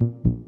you